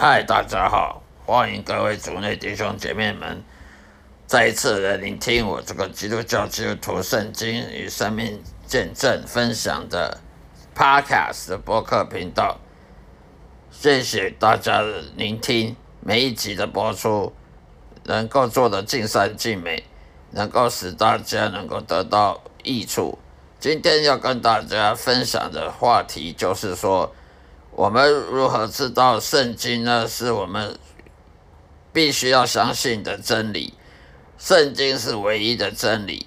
嗨，大家好，欢迎各位族内弟兄姐妹们再一次来聆听我这个基督教基督徒圣经与生命见证分享的 Podcast 的播客频道。谢谢大家的聆听，每一集的播出能够做得尽善尽美，能够使大家能够得到益处。今天要跟大家分享的话题就是说。我们如何知道圣经呢？是我们必须要相信的真理。圣经是唯一的真理，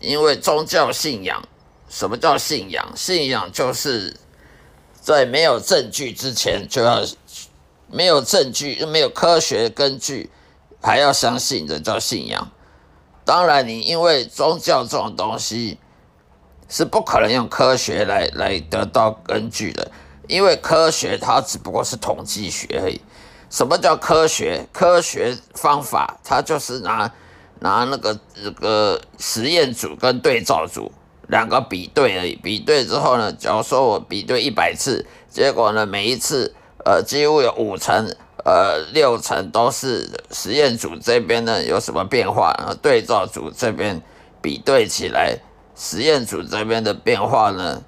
因为宗教信仰，什么叫信仰？信仰就是在没有证据之前就要没有证据，没有科学根据，还要相信的叫信仰。当然，你因为宗教这种东西是不可能用科学来来得到根据的。因为科学它只不过是统计学而已。什么叫科学？科学方法它就是拿拿那个这个实验组跟对照组两个比对而已。比对之后呢，假如说我比对一百次，结果呢每一次呃几乎有五成呃六成都是实验组这边呢有什么变化，然后对照组这边比对起来，实验组这边的变化呢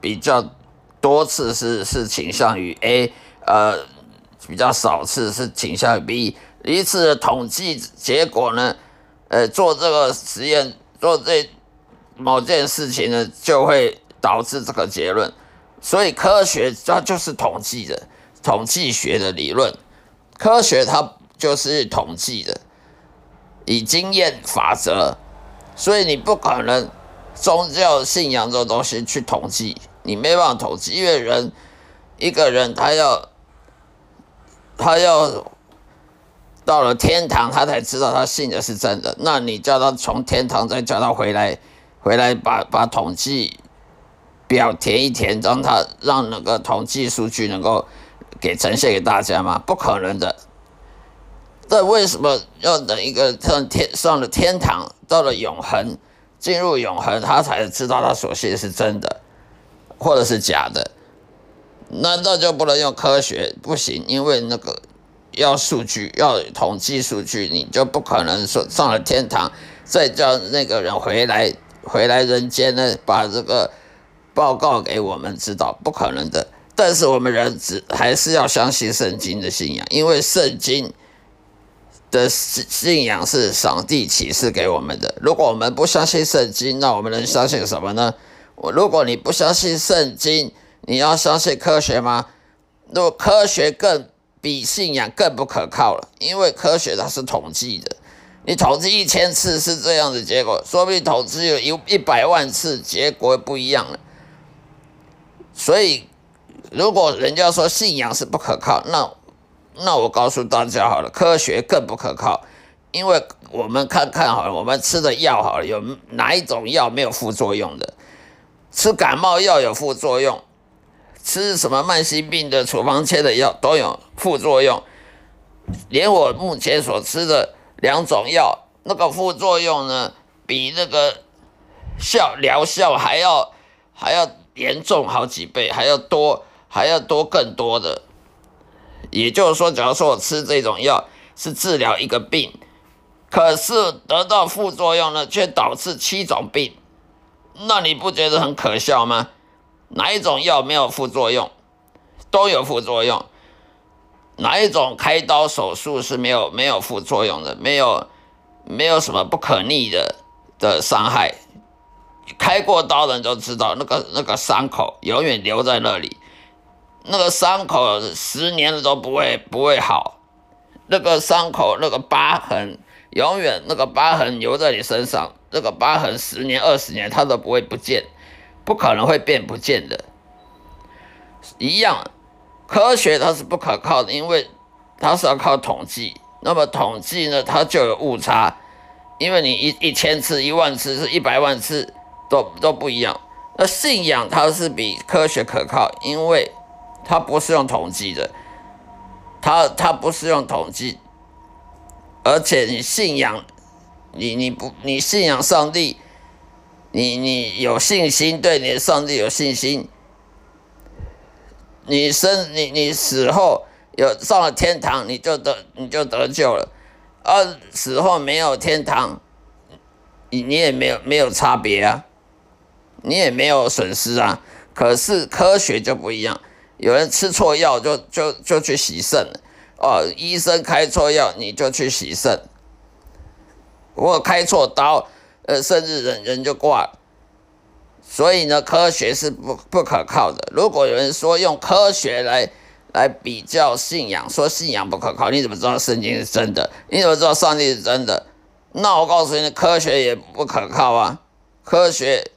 比较。多次是是倾向于 A，呃，比较少次是倾向于 B。一次的统计结果呢，呃，做这个实验做这某件事情呢，就会导致这个结论。所以科学它就是统计的，统计学的理论。科学它就是统计的，以经验法则。所以你不可能宗教信仰这种东西去统计。你没办法统计，因为人一个人他要他要到了天堂，他才知道他信的是真的。那你叫他从天堂再叫他回来，回来把把统计表填一填，让他让那个统计数据能够给呈现给大家吗？不可能的。那为什么要等一个上天上了天堂，到了永恒，进入永恒，他才知道他所信是真的？或者是假的，难道就不能用科学？不行，因为那个要数据，要统计数据，你就不可能说上了天堂，再叫那个人回来，回来人间呢，把这个报告给我们知道，不可能的。但是我们人只还是要相信圣经的信仰，因为圣经的信信仰是上帝启示给我们的。如果我们不相信圣经，那我们能相信什么呢？我如果你不相信圣经，你要相信科学吗？如果科学更比信仰更不可靠了，因为科学它是统计的，你统计一千次是这样的结果，说不定统计有一一百万次结果不一样了。所以，如果人家说信仰是不可靠，那那我告诉大家好了，科学更不可靠，因为我们看看好了，我们吃的药好了，有哪一种药没有副作用的？吃感冒药有副作用，吃什么慢性病的处方签的药都有副作用，连我目前所吃的两种药，那个副作用呢，比那个效疗效还要还要严重好几倍，还要多，还要多更多的。也就是说，假如说我吃这种药是治疗一个病，可是得到副作用呢，却导致七种病。那你不觉得很可笑吗？哪一种药没有副作用？都有副作用。哪一种开刀手术是没有没有副作用的？没有，没有什么不可逆的的伤害。开过刀的人都知道，那个那个伤口永远留在那里，那个伤口十年都不会不会好。那个伤口那个疤痕，永远那个疤痕留在你身上。这个疤痕十年、二十年，它都不会不见，不可能会变不见的。一样，科学它是不可靠的，因为它是要靠统计。那么统计呢，它就有误差，因为你一一千次、一万次、是一百万次都都不一样。那信仰它是比科学可靠，因为它不是用统计的，它它不是用统计，而且你信仰。你你不你信仰上帝，你你有信心，对你的上帝有信心，你生你你死后有上了天堂，你就得你就得救了；而死后没有天堂，你你也没有没有差别啊，你也没有损失啊。可是科学就不一样，有人吃错药就就就去洗肾了。哦，医生开错药你就去洗肾，我开错刀，呃，甚至人人就挂。所以呢，科学是不不可靠的。如果有人说用科学来来比较信仰，说信仰不可靠，你怎么知道圣经是真的？你怎么知道上帝是真的？那我告诉你，科学也不可靠啊，科学。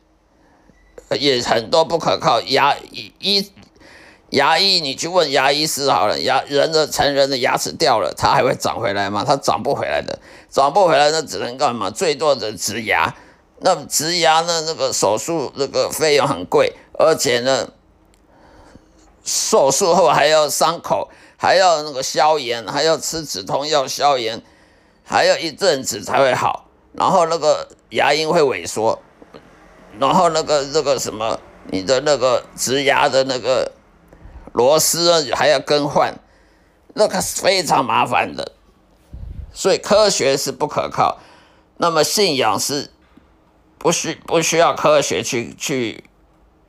也很多不可靠，牙医牙医，你去问牙医师好了，牙人的成人的牙齿掉了，它还会长回来吗？它长不回来的，长不回来，那只能干嘛？最多的植牙。那植牙呢？那个手术那个费用很贵，而且呢，手术后还要伤口，还要那个消炎，还要吃止痛药消炎，还要一阵子才会好。然后那个牙龈会萎缩。然后那个那个什么，你的那个植牙的那个螺丝还要更换，那个是非常麻烦的。所以科学是不可靠，那么信仰是不需不需要科学去去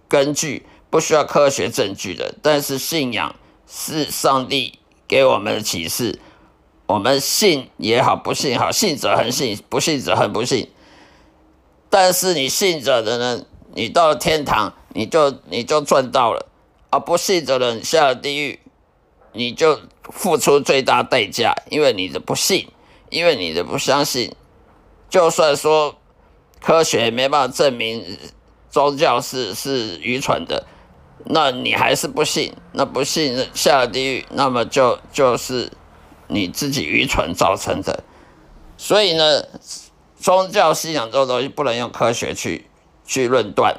根据，不需要科学证据的。但是信仰是上帝给我们的启示，我们信也好，不信好，信者恒信，不信者恒不信。但是你信着的呢，你到了天堂，你就你就赚到了；而不信的人下了地狱，你就付出最大代价，因为你的不信，因为你的不相信。就算说科学没办法证明宗教是是愚蠢的，那你还是不信，那不信下了地狱，那么就就是你自己愚蠢造成的。所以呢？宗教信仰这种东西不能用科学去去论断，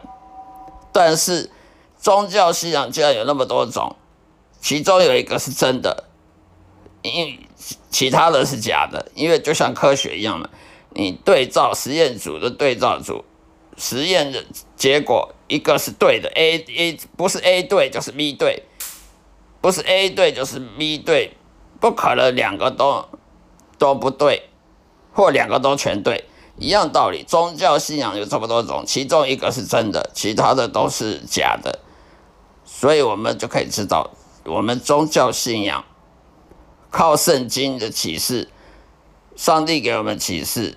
但是宗教信仰竟然有那么多种，其中有一个是真的，因其他的是假的，因为就像科学一样嘛，你对照实验组的对照组，实验的结果一个是对的，A A 不是 A 对就是 B 对，不是 A 对就是 B 对，不可能两个都都不对，或两个都全对。一样道理，宗教信仰有这么多种，其中一个是真的，其他的都是假的，所以我们就可以知道，我们宗教信仰靠圣经的启示，上帝给我们启示，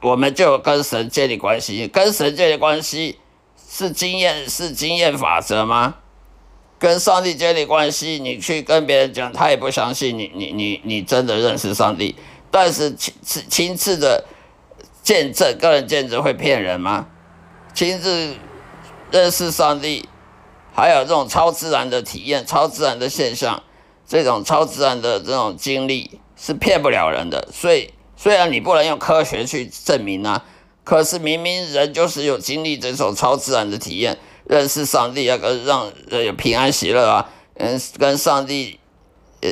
我们就跟神建立关系，跟神建立关系是经验是经验法则吗？跟上帝建立关系，你去跟别人讲，他也不相信你，你你你真的认识上帝。但是亲自亲自的见证，个人见证会骗人吗？亲自认识上帝，还有这种超自然的体验、超自然的现象，这种超自然的这种经历是骗不了人的。所以，虽然你不能用科学去证明啊，可是明明人就是有经历这种超自然的体验，认识上帝，啊，跟让人有平安喜乐啊，嗯，跟上帝呃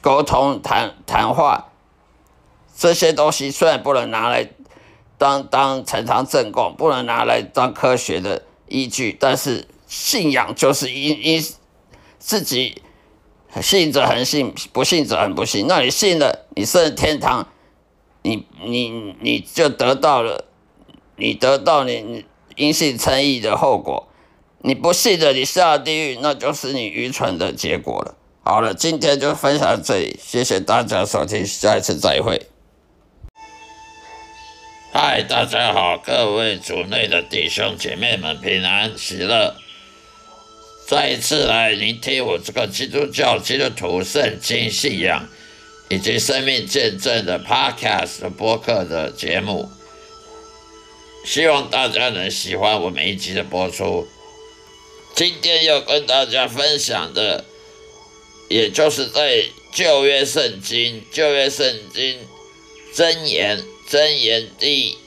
沟通谈谈话。这些东西虽然不能拿来当当呈堂证供，不能拿来当科学的依据，但是信仰就是因因自己信者恒信，不信者恒不信。那你信了，你上天堂，你你你就得到了，你得到你因信称义的后果。你不信的，你下地狱，那就是你愚蠢的结果了。好了，今天就分享到这里，谢谢大家收听，下一次再会。嗨，大家好，各位组内的弟兄姐妹们，平安喜乐！再一次来聆听我这个基督教基督徒圣经信仰以及生命见证的 Podcast 播客的节目，希望大家能喜欢我每一集的播出。今天要跟大家分享的，也就是在旧约圣经、旧约圣经箴言。真言第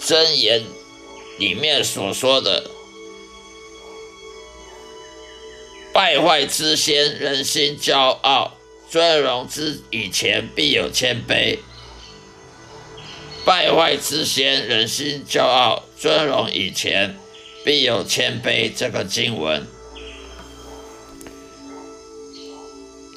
真言里面所说的，败坏之先，人心骄傲；尊荣之以前，必有谦卑。败坏之先，人心骄傲；尊荣以前，必有谦卑。这个经文，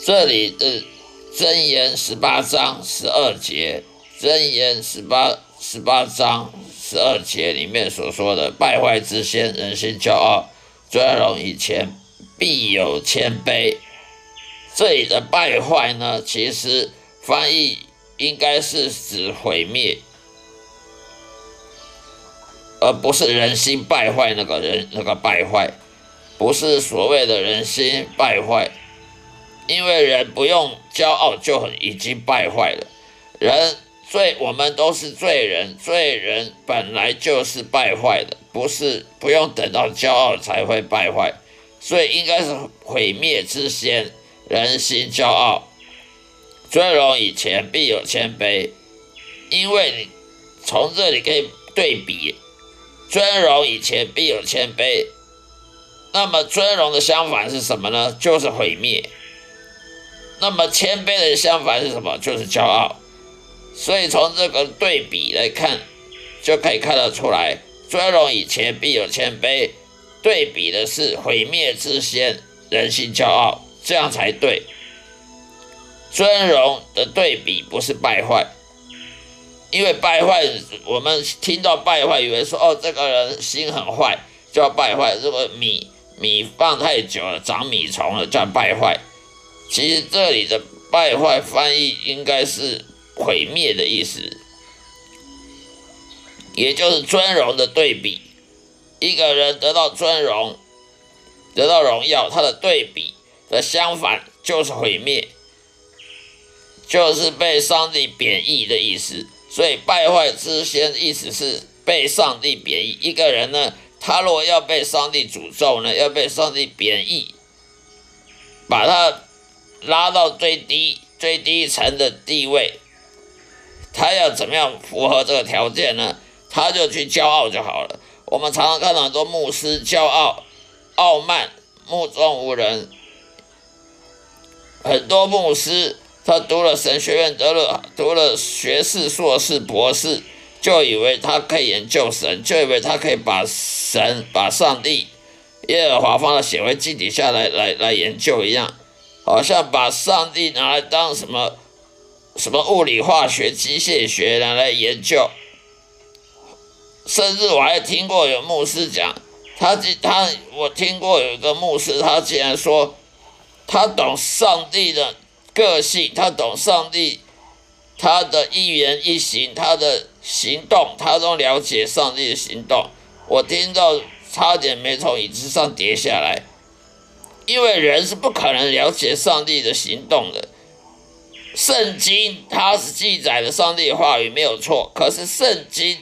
这里的真言十八章十二节，真言十八十八章十二节里面所说的败坏之先，人心骄傲，尊荣以前必有谦卑。这里的败坏呢，其实翻译应该是指毁灭。而不是人心败坏，那个人那个败坏，不是所谓的人心败坏，因为人不用骄傲就很已经败坏了。人罪，我们都是罪人，罪人本来就是败坏的，不是不用等到骄傲才会败坏，所以应该是毁灭之先，人心骄傲，尊荣以前必有谦卑，因为你从这里可以对比。尊荣以前必有谦卑，那么尊荣的相反是什么呢？就是毁灭。那么谦卑的相反是什么？就是骄傲。所以从这个对比来看，就可以看得出来，尊荣以前必有谦卑，对比的是毁灭之先，人性骄傲，这样才对。尊荣的对比不是败坏。因为败坏，我们听到败坏，以为说哦，这个人心很坏，叫败坏。如果米米放太久了，长米虫了，叫败坏。其实这里的败坏翻译应该是毁灭的意思，也就是尊荣的对比。一个人得到尊荣，得到荣耀，他的对比的相反就是毁灭，就是被上帝贬义的意思。所以败坏之先，意思是被上帝贬义。一个人呢，他如果要被上帝诅咒呢，要被上帝贬义，把他拉到最低、最低层的地位，他要怎么样符合这个条件呢？他就去骄傲就好了。我们常常看到很多牧师骄傲、傲慢、目中无人，很多牧师。他读了神学院，得了读了学士、硕士、博士，就以为他可以研究神，就以为他可以把神、把上帝、耶和华放到显微镜底下来来来研究一样，好像把上帝拿来当什么什么物理、化学、机械学拿来研究。甚至我还听过有牧师讲，他他我听过有一个牧师，他竟然说他懂上帝的。个性，他懂上帝，他的一言一行，他的行动，他都了解上帝的行动。我听到差点没从椅子上跌下来，因为人是不可能了解上帝的行动的。圣经它是记载的上帝话语没有错，可是圣经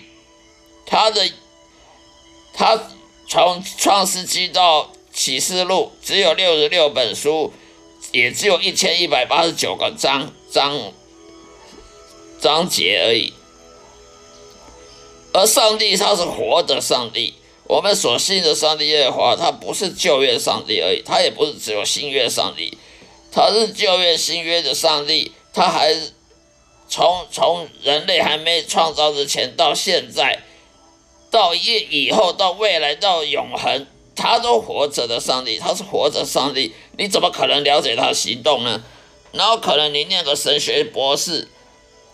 它的它从创世纪到启示录只有六十六本书。也只有一千一百八十九个章章章节而已，而上帝他是活的上帝，我们所信的上帝耶和华，他不是旧约上帝而已，他也不是只有新约上帝，他是旧约新约的上帝，他还从从人类还没创造之前到现在，到以以后到未来到永恒。他都活着的上帝，他是活着上帝，你怎么可能了解他的行动呢？然后可能你念个神学博士，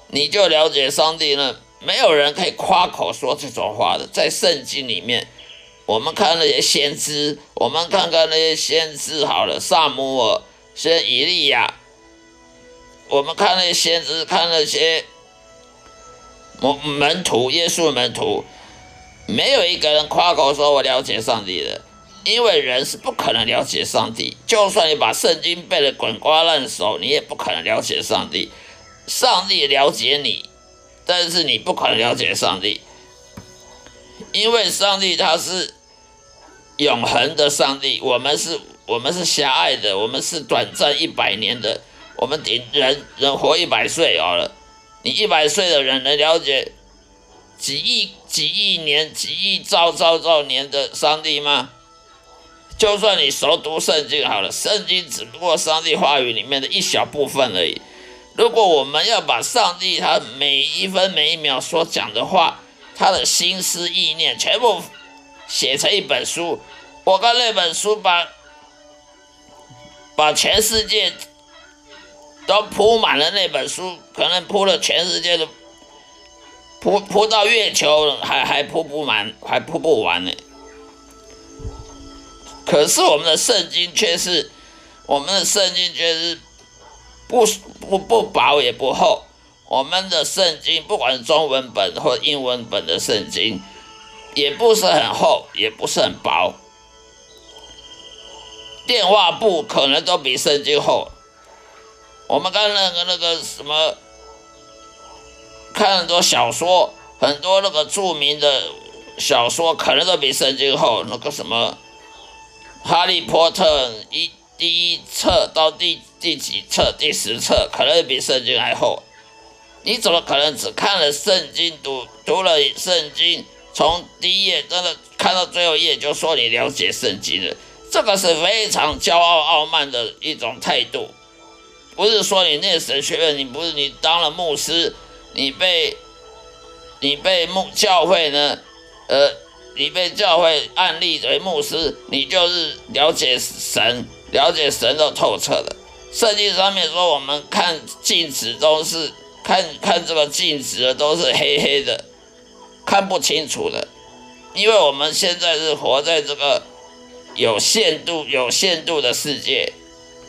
你就了解上帝呢？没有人可以夸口说这种话的。在圣经里面，我们看那些先知，我们看看那些先知好了，萨姆尔、先以利亚，我们看那些先知，看那些门门徒，耶稣门徒，没有一个人夸口说我了解上帝的。因为人是不可能了解上帝，就算你把圣经背得滚瓜烂熟，你也不可能了解上帝。上帝了解你，但是你不可能了解上帝，因为上帝他是永恒的上帝，我们是，我们是狭隘的，我们是短暂一百年的，我们顶人人活一百岁好了，你一百岁的人能了解几亿几亿年几亿兆兆兆年的上帝吗？就算你熟读圣经好了，圣经只不过上帝话语里面的一小部分而已。如果我们要把上帝他每一分每一秒所讲的话，他的心思意念全部写成一本书。我看那本书把把全世界都铺满了，那本书可能铺了全世界的，铺铺到月球还还铺不满，还铺不完呢。可是我们的圣经却是，我们的圣经却是不不不薄也不厚。我们的圣经不管是中文本或英文本的圣经，也不是很厚，也不是很薄。电话簿可能都比圣经厚。我们看那个那个什么，看很多小说，很多那个著名的小说，可能都比圣经厚。那个什么。哈利波特一第一册到第第几册？第十册可能比圣经还厚。你怎么可能只看了圣经，读读了圣经，从第一页真的看到最后一页就说你了解圣经了？这个是非常骄傲傲慢的一种态度。不是说你念神学院，你不是你当了牧师，你被你被牧教会呢？呃。你被教会案例为牧师，你就是了解神，了解神都透彻的。圣经上面说，我们看镜子都是看看这个镜子的都是黑黑的，看不清楚的。因为我们现在是活在这个有限度、有限度的世界，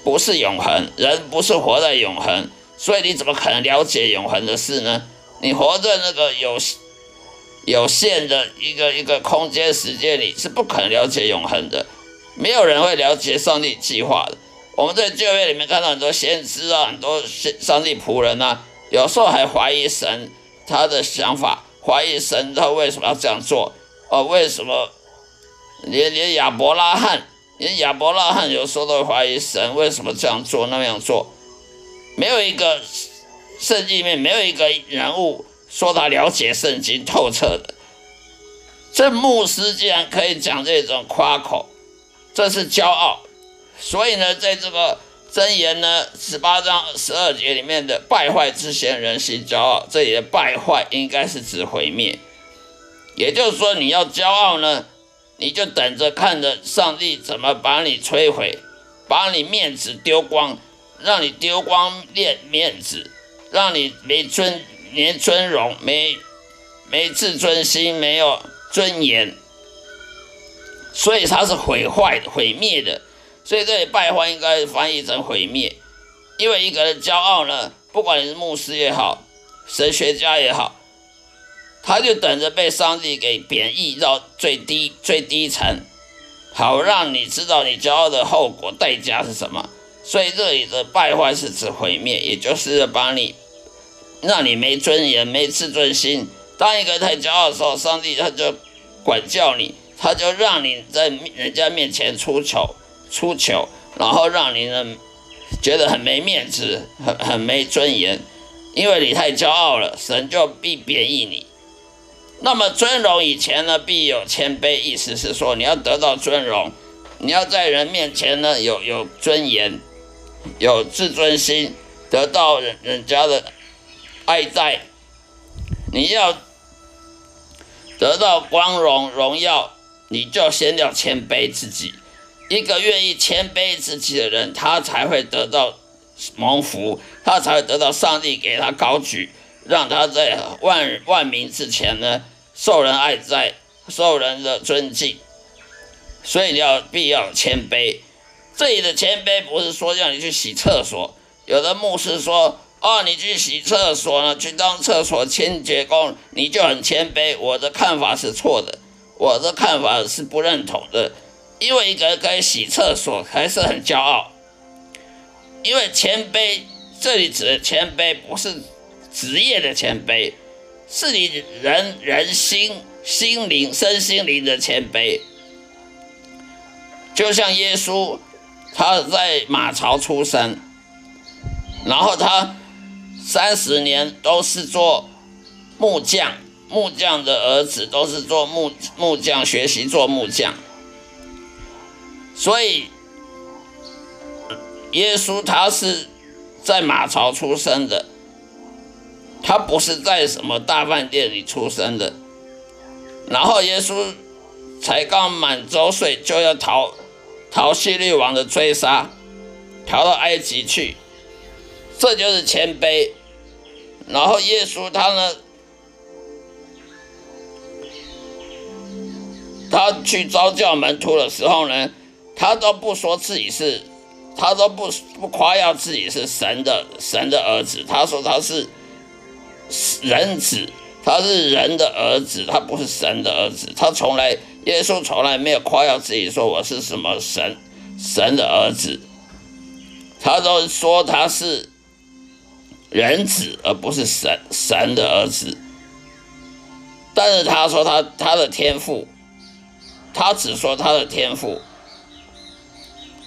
不是永恒。人不是活在永恒，所以你怎么可能了解永恒的事呢？你活在那个有。有限的一个一个空间时间里是不可能了解永恒的，没有人会了解上帝计划的。我们在旧约里面看到很多先知啊，很多上帝仆人啊，有时候还怀疑神他的想法，怀疑神他为什么要这样做？哦，为什么连连亚伯拉罕，连亚伯拉罕有时候都怀疑神为什么这样做那样做？没有一个圣经里面没有一个人物。说他了解圣经透彻的，这牧师竟然可以讲这种夸口，这是骄傲。所以呢，在这个箴言呢十八章十二节里面的败坏之贤人心骄傲，这里的败坏应该是指毁灭。也就是说，你要骄傲呢，你就等着看着上帝怎么把你摧毁，把你面子丢光，让你丢光面面子，让你没尊。连尊荣没没自尊心，没有尊严，所以他是毁坏、毁灭的。所以这里败坏应该翻译成毁灭，因为一个人骄傲呢，不管你是牧师也好，神学家也好，他就等着被上帝给贬义到最低、最低层，好让你知道你骄傲的后果代价是什么。所以这里的败坏是指毁灭，也就是把你。让你没尊严、没自尊心。当一个人太骄傲的时候，上帝他就管教你，他就让你在人家面前出糗、出糗，然后让你呢觉得很没面子、很很没尊严，因为你太骄傲了，神就必贬义你。那么尊荣以前呢，必有谦卑，意思是说你要得到尊荣，你要在人面前呢有有尊严、有自尊心，得到人人家的。爱戴，你要得到光荣荣耀，你就先要谦卑自己。一个愿意谦卑自己的人，他才会得到蒙福，他才会得到上帝给他高举，让他在万万民之前呢受人爱在，受人的尊敬。所以你要必要谦卑。这里的谦卑不是说让你去洗厕所，有的牧师说。哦，你去洗厕所呢？去当厕所清洁工，你就很谦卑。我的看法是错的，我的看法是不认同的。因为一个人可以洗厕所，还是很骄傲。因为谦卑，这里指的谦卑不是职业的谦卑，是你人人心、心灵、身心灵的谦卑。就像耶稣，他在马槽出生，然后他。三十年都是做木匠，木匠的儿子都是做木木匠，学习做木匠。所以耶稣他是在马槽出生的，他不是在什么大饭店里出生的。然后耶稣才刚满周岁就要逃逃希律王的追杀，逃到埃及去，这就是谦卑。然后耶稣他呢，他去招教门徒的时候呢，他都不说自己是，他都不不夸耀自己是神的神的儿子，他说他是人子。他是人的儿子，他不是神的儿子。他从来，耶稣从来没有夸耀自己说我是什么神神的儿子，他都说他是人子，而不是神神的儿子。但是他说他他的天赋，他只说他的天赋，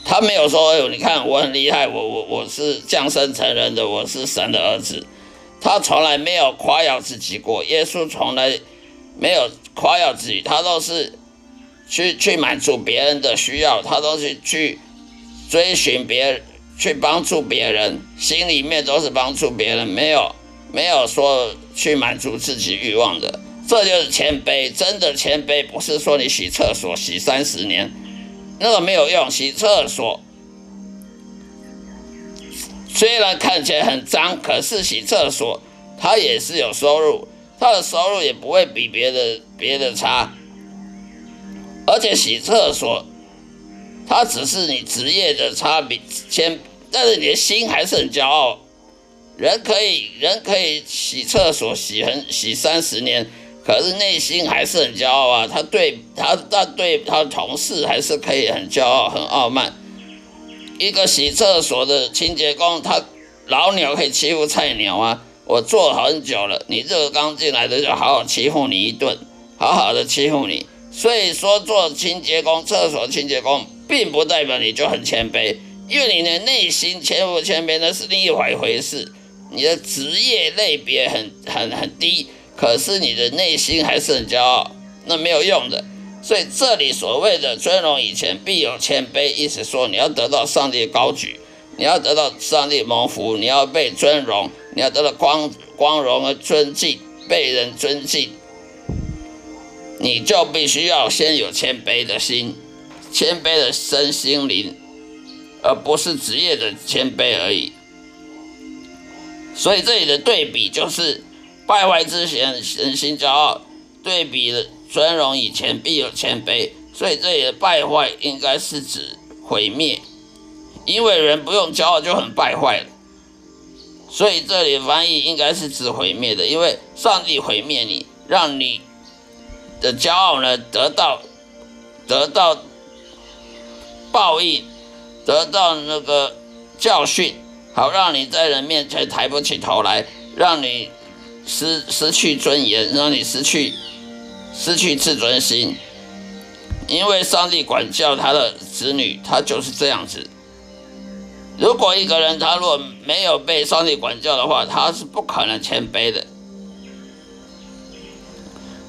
他没有说，你看我很厉害，我我我是降生成人的，我是神的儿子。他从来没有夸耀自己过，耶稣从来没有夸耀自己，他都是去去满足别人的需要，他都是去追寻别人，去帮助别人，心里面都是帮助别人，没有没有说去满足自己欲望的，这就是谦卑。真的谦卑不是说你洗厕所洗三十年，那个没有用，洗厕所。虽然看起来很脏，可是洗厕所他也是有收入，他的收入也不会比别的别的差。而且洗厕所，他只是你职业的差别，先，但是你的心还是很骄傲。人可以人可以洗厕所洗很洗三十年，可是内心还是很骄傲啊。他对他他对他同事还是可以很骄傲很傲慢。一个洗厕所的清洁工，他老鸟可以欺负菜鸟啊！我做很久了，你这个刚进来的就好好欺负你一顿，好好的欺负你。所以说，做清洁工、厕所清洁工，并不代表你就很谦卑，因为你的内心谦不谦卑那是另一回回事。你的职业类别很很很低，可是你的内心还是很骄傲，那没有用的。所以这里所谓的尊荣以前必有谦卑，意思说你要得到上帝的高举，你要得到上帝蒙福，你要被尊荣，你要得到光光荣和尊敬，被人尊敬，你就必须要先有谦卑的心，谦卑的身心灵，而不是职业的谦卑而已。所以这里的对比就是败坏之前人心骄傲，对比。尊荣以前必有谦卑，所以这里的败坏应该是指毁灭，因为人不用骄傲就很败坏了，所以这里翻译应该是指毁灭的，因为上帝毁灭你，让你的骄傲呢得到得到报应，得到那个教训，好让你在人面前抬不起头来，让你失失去尊严，让你失去。失去自尊心，因为上帝管教他的子女，他就是这样子。如果一个人他若没有被上帝管教的话，他是不可能谦卑的。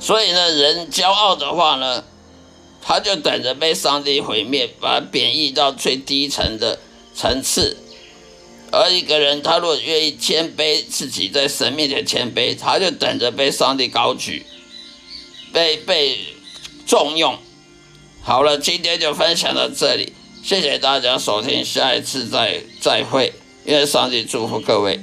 所以呢，人骄傲的话呢，他就等着被上帝毁灭，把贬义到最低层的层次。而一个人他若愿意谦卑自己，在神面前谦卑，他就等着被上帝高举。被被重用，好了，今天就分享到这里，谢谢大家收听，下一次再再会，愿上帝祝福各位。